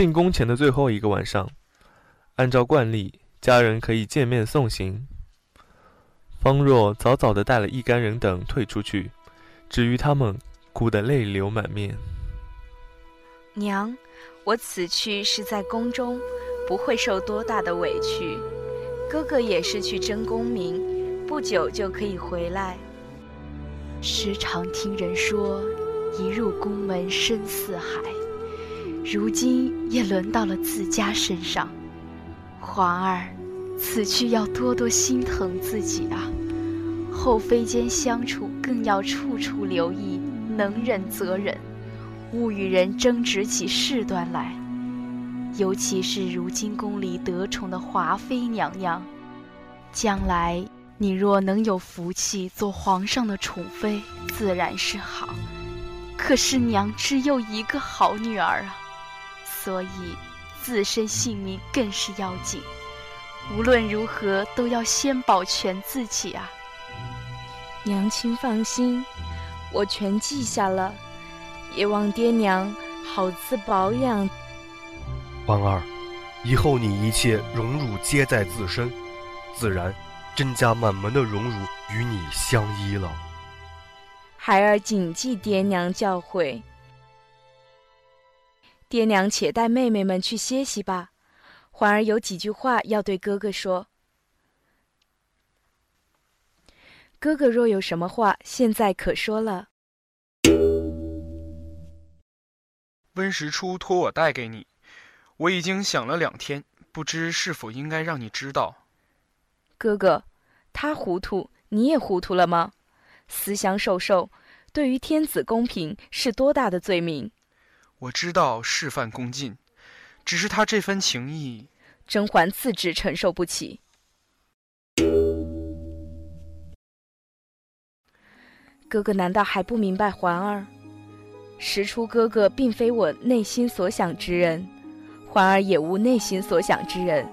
进宫前的最后一个晚上，按照惯例，家人可以见面送行。方若早早地带了一干人等退出去，至于他们，哭得泪流满面。娘，我此去是在宫中，不会受多大的委屈。哥哥也是去争功名，不久就可以回来。时常听人说，一入宫门深似海。如今也轮到了自家身上，皇儿，此去要多多心疼自己啊！后妃间相处更要处处留意，能忍则忍，勿与人争执起事端来。尤其是如今宫里得宠的华妃娘娘，将来你若能有福气做皇上的宠妃，自然是好。可是娘只有一个好女儿啊！所以，自身性命更是要紧。无论如何，都要先保全自己啊！娘亲放心，我全记下了，也望爹娘好自保养。婉儿，以后你一切荣辱皆在自身，自然甄家满门的荣辱与你相依了。孩儿谨记爹娘教诲。爹娘，且带妹妹们去歇息吧。环儿有几句话要对哥哥说。哥哥若有什么话，现在可说了。温实初托我带给你，我已经想了两天，不知是否应该让你知道。哥哥，他糊涂，你也糊涂了吗？思乡受受，对于天子公平是多大的罪名？我知道事犯恭敬，只是他这份情谊，甄嬛自知承受不起。哥哥难道还不明白环儿？实初哥哥并非我内心所想之人，环儿也无内心所想之人。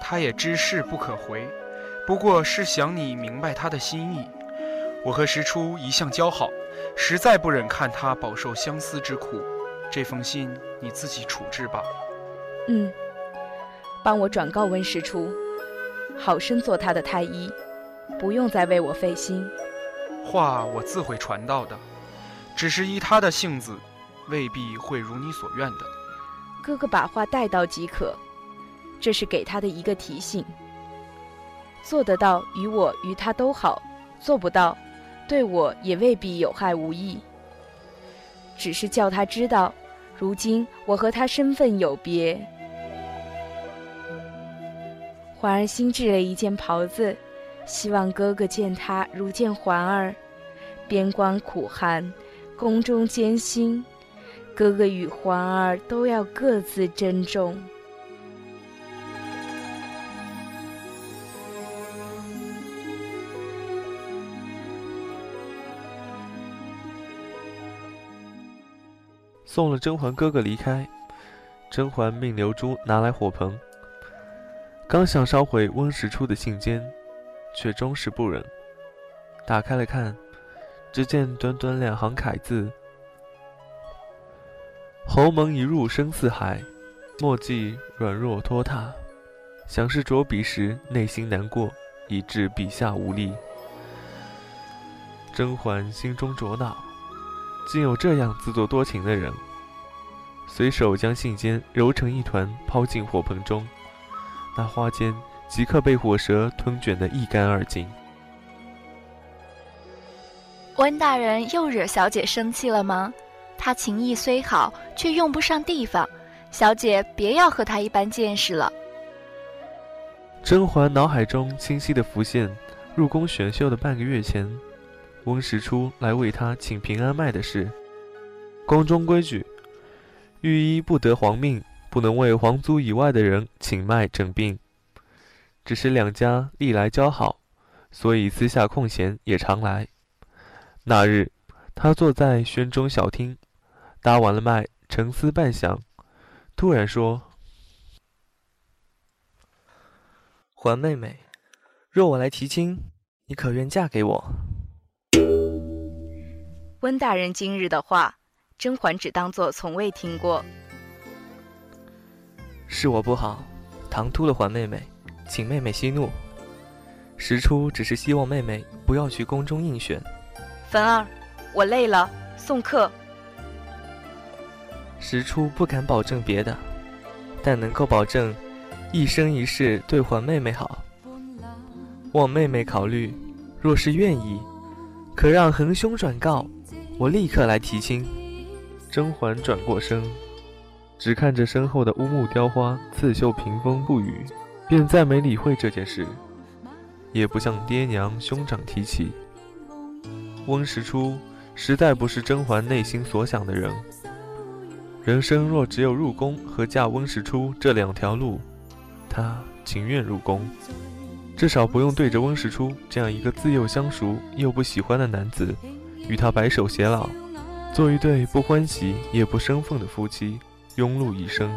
他也知事不可回，不过是想你明白他的心意。我和石初一向交好，实在不忍看他饱受相思之苦。这封信你自己处置吧。嗯，帮我转告温实初，好生做他的太医，不用再为我费心。话我自会传到的，只是依他的性子，未必会如你所愿的。哥哥把话带到即可，这是给他的一个提醒。做得到，与我与他都好；做不到，对我也未必有害无益。只是叫他知道。如今我和他身份有别，环儿新制了一件袍子，希望哥哥见他如见环儿。边关苦寒，宫中艰辛，哥哥与环儿都要各自珍重。送了甄嬛哥哥离开，甄嬛命刘珠拿来火盆，刚想烧毁温实初的信笺，却终是不忍。打开了看，只见短短两行楷字：“侯门一入深似海，墨迹软弱拖沓。”想是着笔时内心难过，以致笔下无力。甄嬛心中着恼。竟有这样自作多情的人，随手将信笺揉成一团，抛进火盆中，那花笺即刻被火舌吞卷得一干二净。温大人又惹小姐生气了吗？他情谊虽好，却用不上地方，小姐别要和他一般见识了。甄嬛脑海中清晰地浮现，入宫选秀的半个月前。温实初来为他请平安脉的事，宫中规矩，御医不得皇命，不能为皇族以外的人请脉诊病。只是两家历来交好，所以私下空闲也常来。那日，他坐在轩中小厅，搭完了脉，沉思半晌，突然说：“环妹妹，若我来提亲，你可愿嫁给我？”温大人今日的话，甄嬛只当作从未听过。是我不好，唐突了环妹妹，请妹妹息怒。时初只是希望妹妹不要去宫中应选。汾儿，我累了，送客。时初不敢保证别的，但能够保证一生一世对环妹妹好。望妹妹考虑，若是愿意，可让横兄转告，我立刻来提亲。甄嬛转过身，只看着身后的乌木雕花，刺绣屏风不语，便再没理会这件事，也不向爹娘兄长提起。温实初实在不是甄嬛内心所想的人。人生若只有入宫和嫁温实初这两条路，她情愿入宫，至少不用对着温实初这样一个自幼相熟又不喜欢的男子，与他白首偕老。做一对不欢喜也不生分的夫妻，庸碌一生。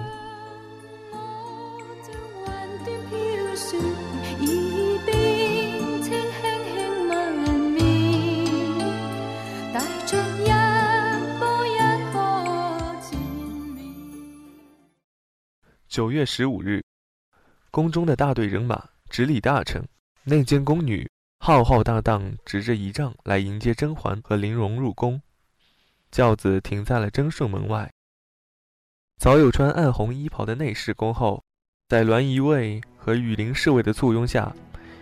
九月十五日，宫中的大队人马，直礼大臣，内监宫女浩浩荡荡，执着仪仗来迎接甄嬛和玲珑入宫。轿子停在了贞顺门外。早有穿暗红衣袍的内侍恭候，在栾仪卫和羽林侍卫的簇拥下，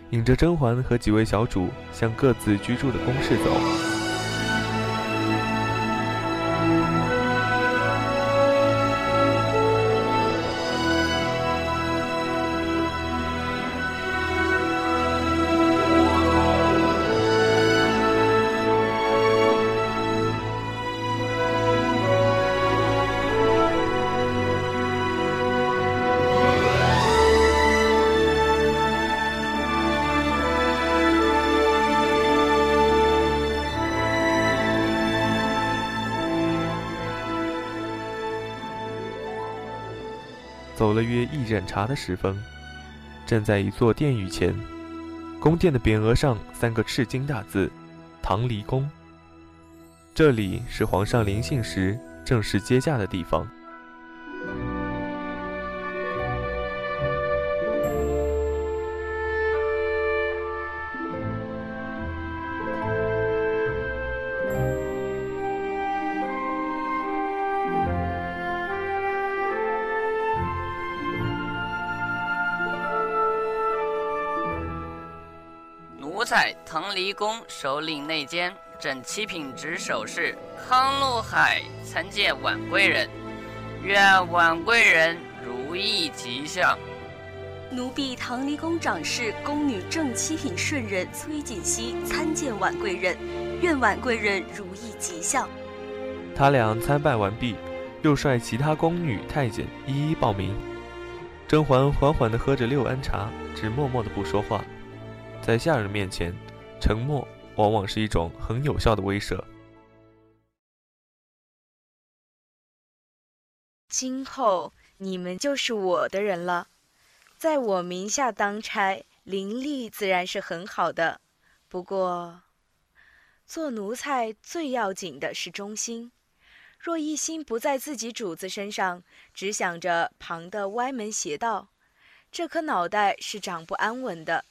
引着甄嬛和几位小主向各自居住的宫室走。走了约一盏茶的时分，站在一座殿宇前，宫殿的匾额上三个赤金大字“唐离宫”。这里是皇上临幸时正式接驾的地方。宫首领内监正七品执守侍康禄海参见婉贵人，愿婉贵人如意吉祥。奴婢唐离宫长侍宫女正七品顺人崔锦熙参见婉贵人，愿婉贵人如意吉祥。他俩参拜完毕，又率其他宫女太监一一报名。甄嬛缓缓地喝着六安茶，只默默地不说话。在下人面前，沉默往往是一种很有效的威慑。今后你们就是我的人了，在我名下当差，灵力自然是很好的。不过，做奴才最要紧的是忠心。若一心不在自己主子身上，只想着旁的歪门邪道，这颗脑袋是长不安稳的。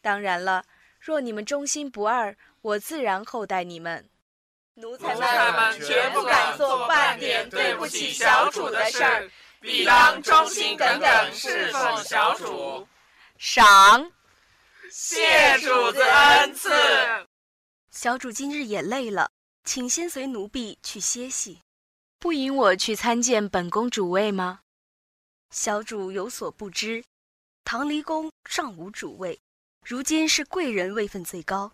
当然了，若你们忠心不二，我自然厚待你们。奴才们绝不敢做半点对不起小主的事儿，必当忠心耿耿侍奉小主。赏，谢主子恩赐。小主今日也累了，请先随奴婢去歇息。不引我去参见本宫主位吗？小主有所不知，唐离宫尚无主位。如今是贵人位分最高。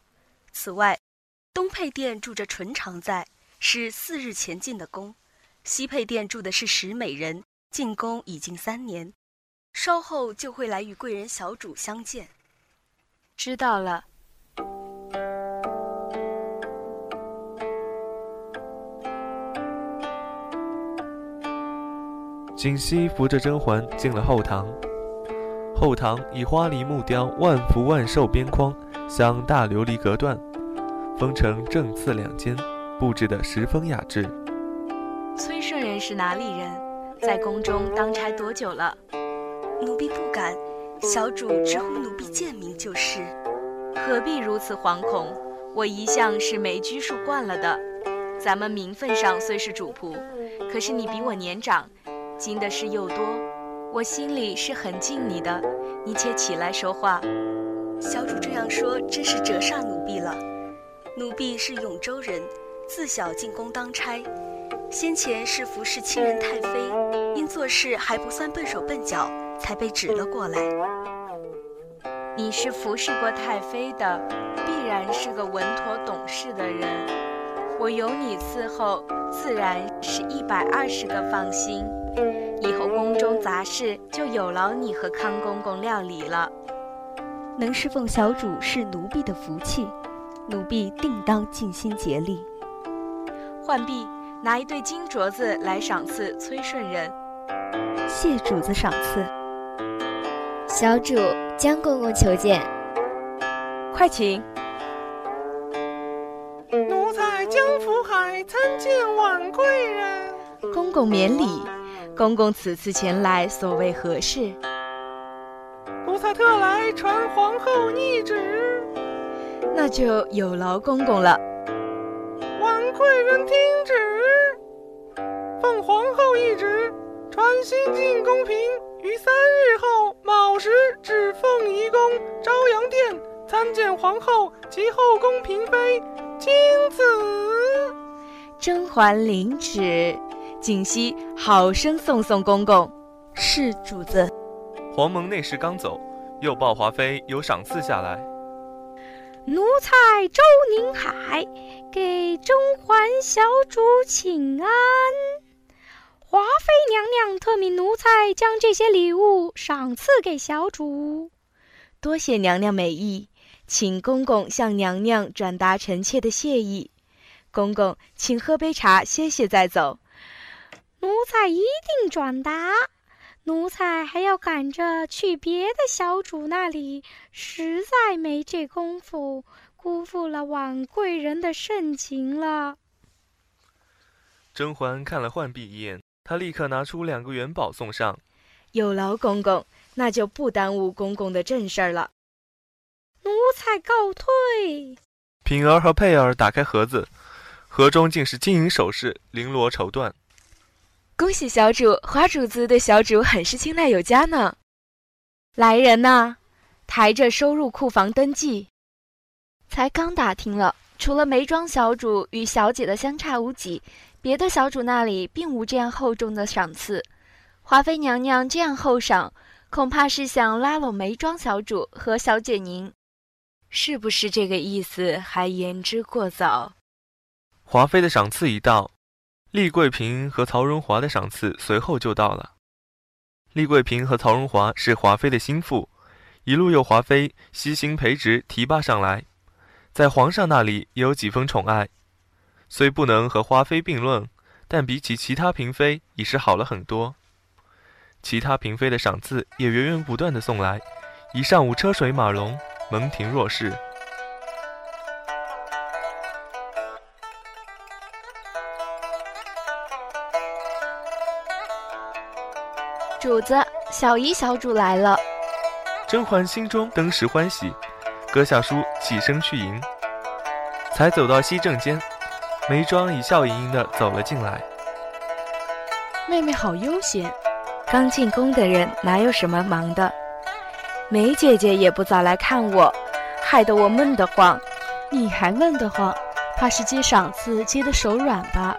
此外，东配殿住着纯常在，是四日前进的宫；西配殿住的是石美人，进宫已经三年，稍后就会来与贵人小主相见。知道了。锦溪扶着甄嬛进了后堂。后堂以花梨木雕万福万寿边框镶大琉璃隔断，分成正次两间，布置得十分雅致。崔顺人是哪里人？在宫中当差多久了？奴婢不敢，小主直呼奴婢贱名就是。何必如此惶恐？我一向是没拘束惯了的。咱们名分上虽是主仆，可是你比我年长，经的事又多，我心里是很敬你的。你且起来说话。小主这样说，真是折煞奴婢了。奴婢是永州人，自小进宫当差，先前是服侍亲人太妃，因做事还不算笨手笨脚，才被指了过来。你是服侍过太妃的，必然是个稳妥懂事的人。我有你伺候，自然是一百二十个放心。中杂事就有劳你和康公公料理了。能侍奉小主是奴婢的福气，奴婢定当尽心竭力。浣碧，拿一对金镯子来赏赐崔顺人。谢主子赏赐。小主，江公公求见。快请。奴才江福海参见婉贵人。公公免礼。公公此次前来，所谓何事？奴才特来传皇后懿旨，那就有劳公公了。婉贵人听旨，奉皇后懿旨，传新晋宫嫔于三日后卯时至凤仪宫朝阳殿参见皇后及后宫嫔妃，钦此。甄嬛领旨，锦溪好生送送公公。是主子。黄蒙那时刚走，又报华妃有赏赐下来。奴才周宁海给甄嬛小主请安。华妃娘娘特命奴才将这些礼物赏赐给小主。多谢娘娘美意，请公公向娘娘转达臣妾的谢意。公公，请喝杯茶歇歇再走。奴才一定转达。奴才还要赶着去别的小主那里，实在没这功夫，辜负了婉贵人的盛情了。甄嬛看了浣碧一眼，她立刻拿出两个元宝送上。有劳公公，那就不耽误公公的正事儿了。奴才告退。品儿和佩儿打开盒子，盒中竟是金银首饰，绫罗绸缎。恭喜小主，华主子对小主很是青睐有加呢。来人呐，抬着收入库房登记。才刚打听了，除了梅庄小主与小姐的相差无几，别的小主那里并无这样厚重的赏赐。华妃娘娘这样厚赏，恐怕是想拉拢梅庄小主和小姐您，是不是这个意思？还言之过早。华妃的赏赐一到。丽桂嫔和曹荣华的赏赐随后就到了。丽桂嫔和曹荣华是华妃的心腹，一路由华妃悉心培植提拔上来，在皇上那里也有几分宠爱。虽不能和华妃并论，但比起其他嫔妃已是好了很多。其他嫔妃的赏赐也源源不断的送来，一上午车水马龙，门庭若市。主子，小姨小主来了。甄嬛心中登时欢喜，搁下书，起身去迎。才走到西正间，眉庄已笑盈盈的走了进来。妹妹好悠闲，刚进宫的人哪有什么忙的？梅姐姐也不早来看我，害得我闷得慌。你还闷得慌？怕是接赏赐接得手软吧？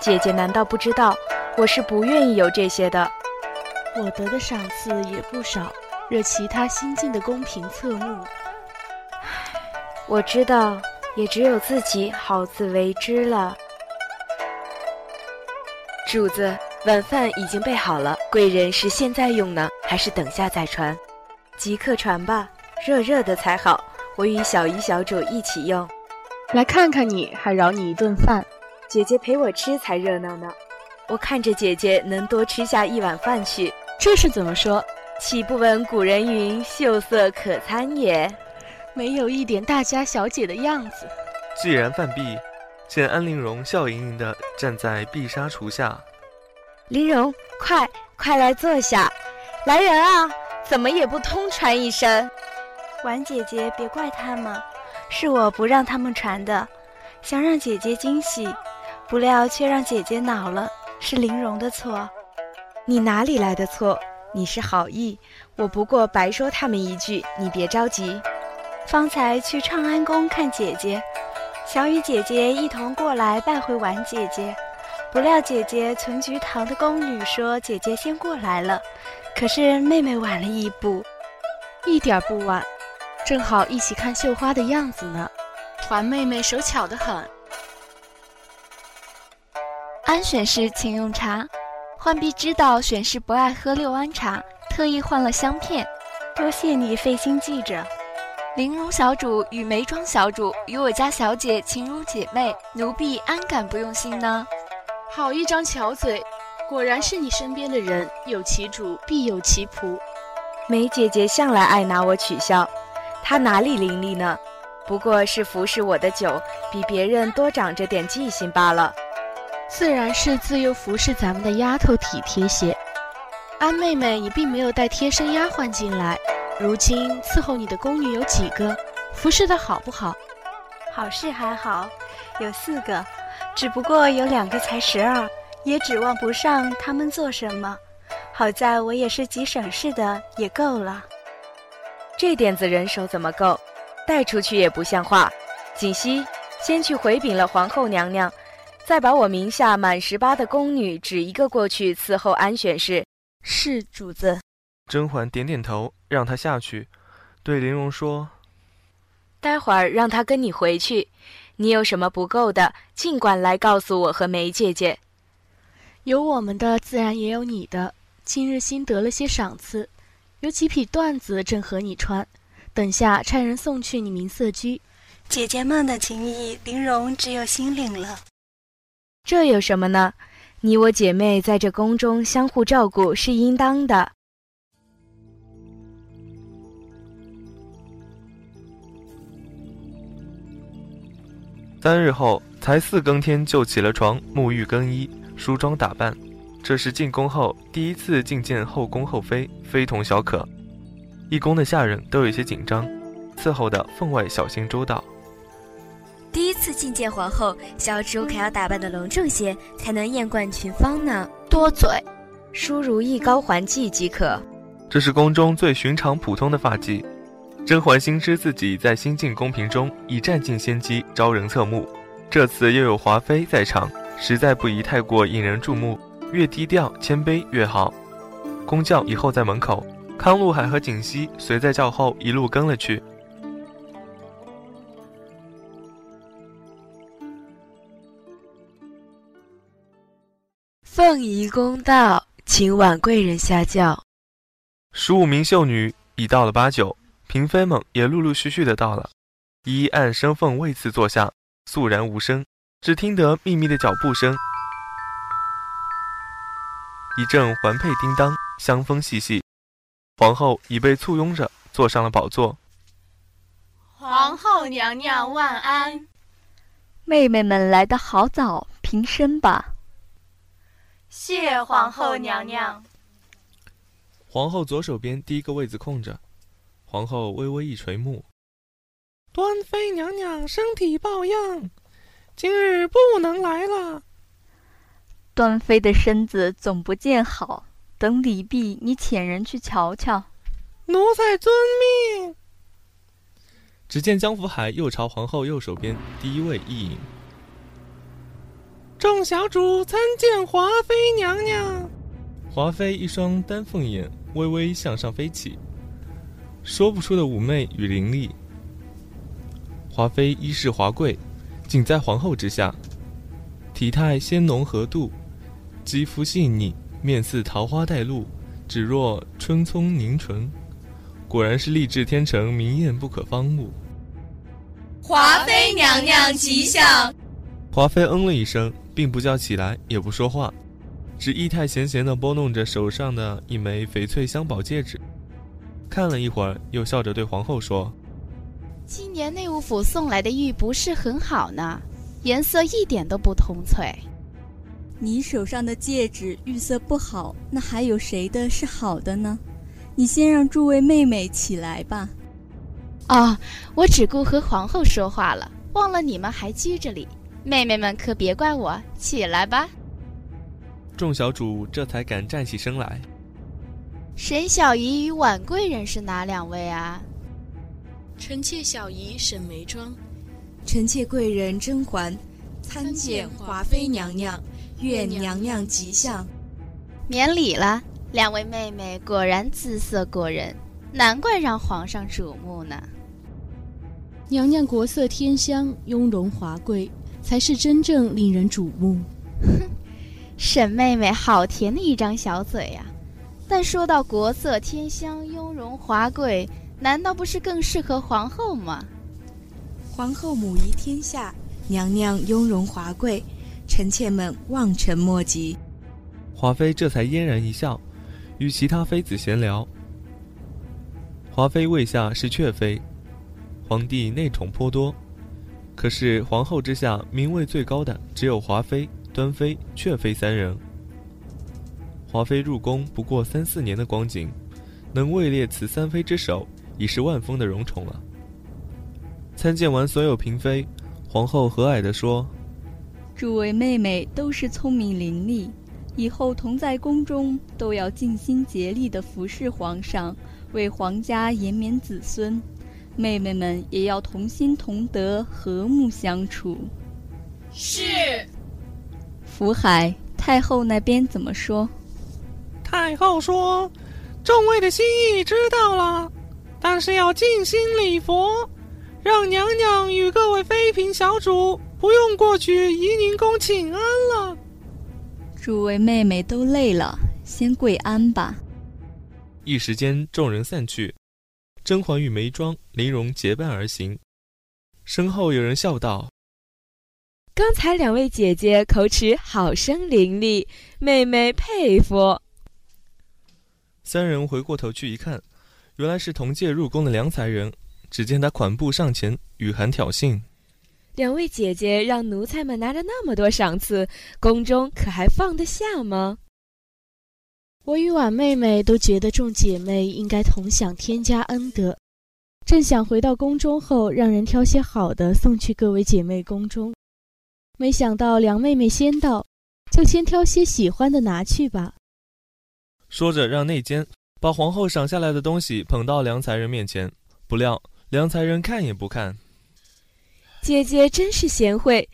姐姐难道不知道，我是不愿意有这些的。我得的赏赐也不少，惹其他新进的宫嫔侧目。我知道，也只有自己好自为之了。主子，晚饭已经备好了，贵人是现在用呢，还是等下再传？即刻传吧，热热的才好。我与小姨小主一起用。来看看你，还饶你一顿饭。姐姐陪我吃才热闹呢。我看着姐姐能多吃下一碗饭去。这是怎么说？岂不闻古人云：“秀色可餐也。”没有一点大家小姐的样子。既然饭毕，见安陵容笑盈盈地站在碧纱橱下，陵容，快快来坐下！来人啊，怎么也不通传一声？婉姐姐，别怪他们，是我不让他们传的，想让姐姐惊喜，不料却让姐姐恼了，是玲容的错。你哪里来的错？你是好意，我不过白说他们一句，你别着急。方才去创安宫看姐姐，小雨姐姐一同过来拜会婉姐姐。不料姐姐存菊堂的宫女说姐姐先过来了，可是妹妹晚了一步，一点不晚，正好一起看绣花的样子呢。环妹妹手巧得很。安选侍请用茶，浣碧知道选侍不爱喝六安茶，特意换了香片。多谢你费心记着。玲珑小主与眉庄小主与我家小姐情如姐妹，奴婢安敢不用心呢？好一张巧嘴，果然是你身边的人，有其主必有其仆。梅姐姐向来爱拿我取笑，她哪里伶俐呢？不过是服侍我的久，比别人多长着点记性罢了。自然是自幼服侍咱们的丫头体贴些。安妹妹也并没有带贴身丫鬟进来，如今伺候你的宫女有几个？服侍的好不好？好是还好，有四个。只不过有两个才十二，也指望不上他们做什么。好在我也是极省事的，也够了。这点子人手怎么够？带出去也不像话。锦溪，先去回禀了皇后娘娘，再把我名下满十八的宫女指一个过去伺候安选侍。是主子。甄嬛点点头，让他下去，对玲珑说：“待会儿让他跟你回去。”你有什么不够的，尽管来告诉我和梅姐姐。有我们的，自然也有你的。今日新得了些赏赐，有几匹缎子正合你穿，等下差人送去你明色居。姐姐们的情谊，玲珑只有心领了。这有什么呢？你我姐妹在这宫中相互照顾是应当的。三日后，才四更天就起了床，沐浴更衣，梳妆打扮。这是进宫后第一次觐见后宫后妃，非同小可。一宫的下人都有些紧张，伺候的分外小心周到。第一次觐见皇后，小主可要打扮的隆重些，才能艳冠群芳呢。多嘴，梳如意高环髻即可。这是宫中最寻常普通的发髻。甄嬛心知自己在新晋宫廷中已占尽先机，招人侧目。这次又有华妃在场，实在不宜太过引人注目，越低调谦卑越好。宫轿以后在门口，康禄海和锦汐随在轿后一路跟了去。凤仪公道，请婉贵人下轿。十五名秀女已到了八九。嫔妃们也陆陆续续的到了，一一按身份位次坐下，肃然无声，只听得秘密的脚步声，一阵环佩叮当，香风细细。皇后已被簇拥着坐上了宝座。皇后娘娘万安！妹妹们来的好早，平身吧。谢皇后娘娘。皇后左手边第一个位子空着。皇后微微一垂目，端妃娘娘身体抱恙，今日不能来了。端妃的身子总不见好，等李毕，你遣人去瞧瞧。奴才遵命。只见江福海又朝皇后右手边第一位一引，众小主参见华妃娘娘。华妃一双丹凤眼微微向上飞起。说不出的妩媚与凌厉。华妃衣饰华贵，仅在皇后之下，体态鲜浓和度，肌肤细腻，面似桃花带露，指若春葱凝唇，果然是丽质天成，明艳不可方物。华妃娘娘吉祥。华妃嗯了一声，并不叫起来，也不说话，只意态闲闲地拨弄着手上的一枚翡翠镶宝戒指。看了一会儿，又笑着对皇后说：“今年内务府送来的玉不是很好呢，颜色一点都不通翠。”你手上的戒指玉色不好，那还有谁的是好的呢？你先让诸位妹妹起来吧。哦，我只顾和皇后说话了，忘了你们还拘着礼。妹妹们可别怪我，起来吧。众小主这才敢站起身来。沈小姨与婉贵人是哪两位啊？臣妾小姨沈眉庄，臣妾贵人甄嬛，参见华妃娘娘，愿娘娘吉祥。免礼了，两位妹妹果然姿色过人，难怪让皇上瞩目呢。娘娘国色天香，雍容华贵，才是真正令人瞩目。哼，沈妹妹好甜的一张小嘴呀！但说到国色天香、雍容华贵，难道不是更适合皇后吗？皇后母仪天下，娘娘雍容华贵，臣妾们望尘莫及。华妃这才嫣然一笑，与其他妃子闲聊。华妃位下是雀妃，皇帝内宠颇多，可是皇后之下名位最高的只有华妃、端妃、雀妃三人。华妃入宫不过三四年的光景，能位列此三妃之首，已是万峰的荣宠了。参见完所有嫔妃，皇后和蔼地说：“诸位妹妹都是聪明伶俐，以后同在宫中都要尽心竭力地服侍皇上，为皇家延绵子孙。妹妹们也要同心同德，和睦相处。”是。福海太后那边怎么说？太后说：“众位的心意知道了，但是要尽心礼佛，让娘娘与各位妃嫔小主不用过去怡宁宫请安了。”诸位妹妹都累了，先跪安吧。一时间，众人散去，甄嬛与眉庄、玲珑结伴而行。身后有人笑道：“刚才两位姐姐口齿好生伶俐，妹妹佩服。”三人回过头去一看，原来是同届入宫的良才人。只见他款步上前，雨涵挑衅：“两位姐姐让奴才们拿着那么多赏赐，宫中可还放得下吗？”我与婉妹妹都觉得众姐妹应该同享天家恩德，正想回到宫中后让人挑些好的送去各位姐妹宫中，没想到梁妹妹先到，就先挑些喜欢的拿去吧。说着，让内监把皇后赏下来的东西捧到梁才人面前。不料梁才人看也不看。姐姐真是贤惠，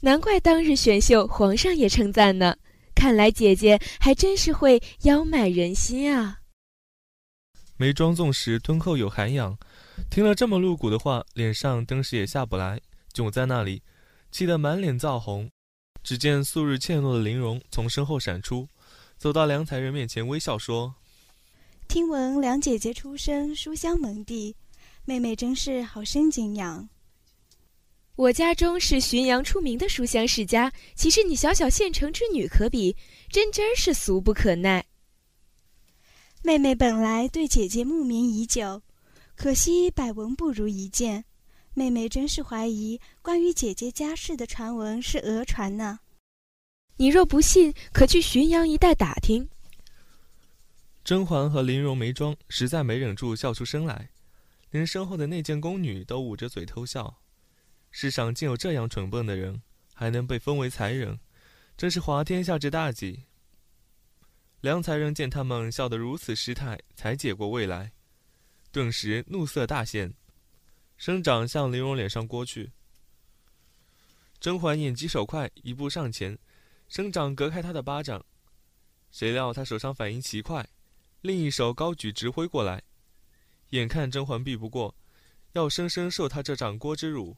难怪当日选秀皇上也称赞呢。看来姐姐还真是会邀买人心啊。眉庄纵时敦厚有涵养，听了这么露骨的话，脸上登时也下不来，窘在那里，气得满脸燥红。只见素日怯懦的玲珑从身后闪出。走到梁才人面前，微笑说：“听闻梁姐姐出身书香门第，妹妹真是好生敬仰。我家中是浔阳出名的书香世家，岂是你小小县城之女可比？真真是俗不可耐。妹妹本来对姐姐慕名已久，可惜百闻不如一见。妹妹真是怀疑关于姐姐家世的传闻是讹传呢。”你若不信，可去浔阳一带打听。甄嬛和林容、眉庄实在没忍住笑出声来，连身后的内监宫女都捂着嘴偷笑。世上竟有这样蠢笨的人，还能被封为才人，真是滑天下之大稽。梁才人见他们笑得如此失态，才解过未来，顿时怒色大现，伸掌向玲珑脸上掴去。甄嬛眼疾手快，一步上前。伸掌隔开他的巴掌，谁料他手上反应奇快，另一手高举直挥过来，眼看甄嬛避不过，要生生受他这掌掴之辱，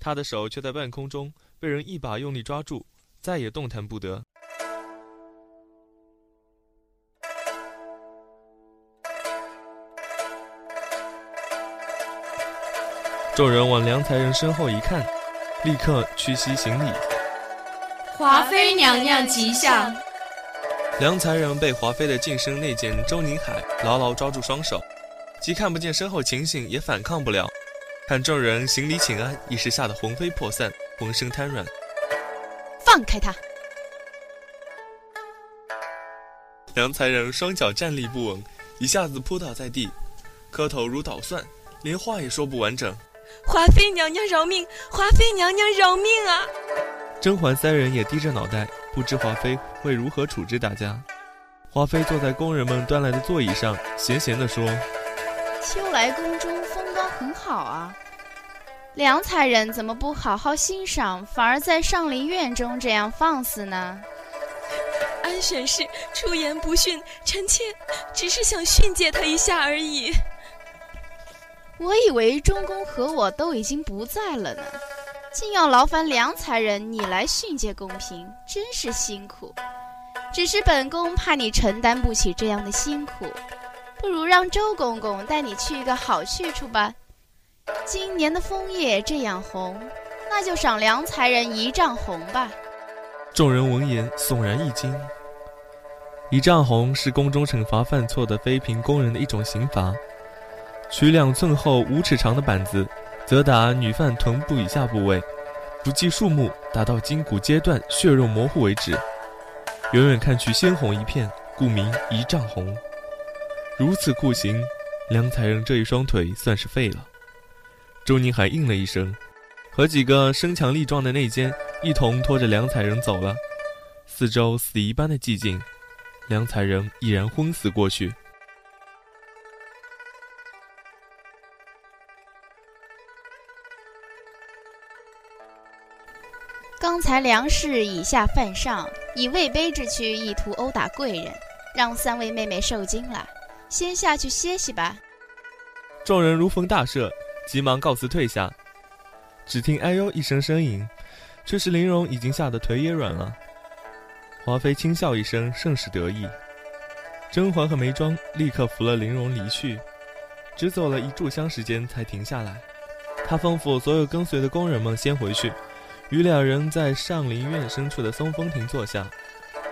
他的手却在半空中被人一把用力抓住，再也动弹不得。众人往梁才人身后一看，立刻屈膝行礼。华妃娘娘吉祥。梁才人被华妃的近身内监周宁海牢牢抓住双手，既看不见身后情形，也反抗不了。看众人行礼请安，一时吓得魂飞魄散，浑身瘫软。放开他！梁才人双脚站立不稳，一下子扑倒在地，磕头如捣蒜，连话也说不完整。华妃娘娘饶命！华妃娘娘饶命啊！甄嬛三人也低着脑袋，不知华妃会如何处置大家。华妃坐在宫人们端来的座椅上，闲闲地说：“秋来宫中很好啊，梁才人怎么不好好欣赏，反而在上林苑中这样放肆呢？”安选侍出言不逊，臣妾只是想训诫他一下而已。我以为中宫和我都已经不在了呢，竟要劳烦梁才人你来训诫宫嫔，真是辛苦。只是本宫怕你承担不起这样的辛苦，不如让周公公带你去一个好去处吧。今年的枫叶这样红，那就赏梁才人一丈红吧。众人闻言悚然一惊。一丈红是宫中惩罚犯错的妃嫔宫人的一种刑罚。取两寸厚、五尺长的板子，责打女犯臀部以下部位，不计数目，打到筋骨皆断、血肉模糊为止。远远看去鲜红一片，故名一丈红。如此酷刑，梁才人这一双腿算是废了。周宁海应了一声，和几个身强力壮的内奸一同拖着梁彩人走了。四周死一般的寂静，梁彩人已然昏死过去。刚才梁氏以下犯上，以位卑之躯意图殴打贵人，让三位妹妹受惊了，先下去歇息吧。众人如逢大赦，急忙告辞退下。只听“哎呦”一声呻吟，却是玲珑已经吓得腿也软了。华妃轻笑一声，甚是得意。甄嬛和眉庄立刻扶了玲珑离去，只走了一炷香时间才停下来。她吩咐所有跟随的宫人们先回去。与两人在上林苑深处的松风亭坐下，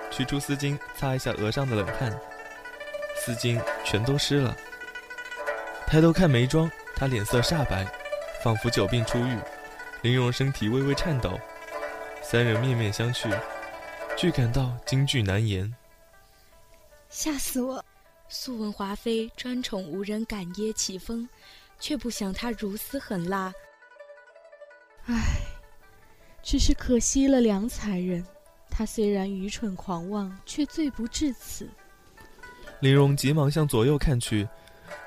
取出丝巾擦一下额上的冷汗，丝巾全都湿了。抬头看眉庄，她脸色煞白，仿佛久病初愈。玲珑身体微微颤抖，三人面面相觑，俱感到惊惧难言。吓死我！素闻华妃专宠无人敢耶起风，却不想她如此狠辣。唉。只是可惜了梁才人，他虽然愚蠢狂妄，却罪不至此。林荣急忙向左右看去，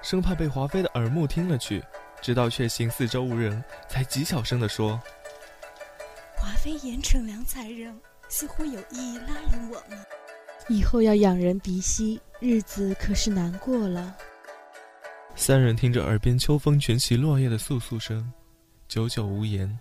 生怕被华妃的耳目听了去，直到确信四周无人，才极小声地说：“华妃严惩梁才人，似乎有意拉拢我们，以后要仰人鼻息，日子可是难过了。”三人听着耳边秋风卷起落叶的簌簌声，久久无言。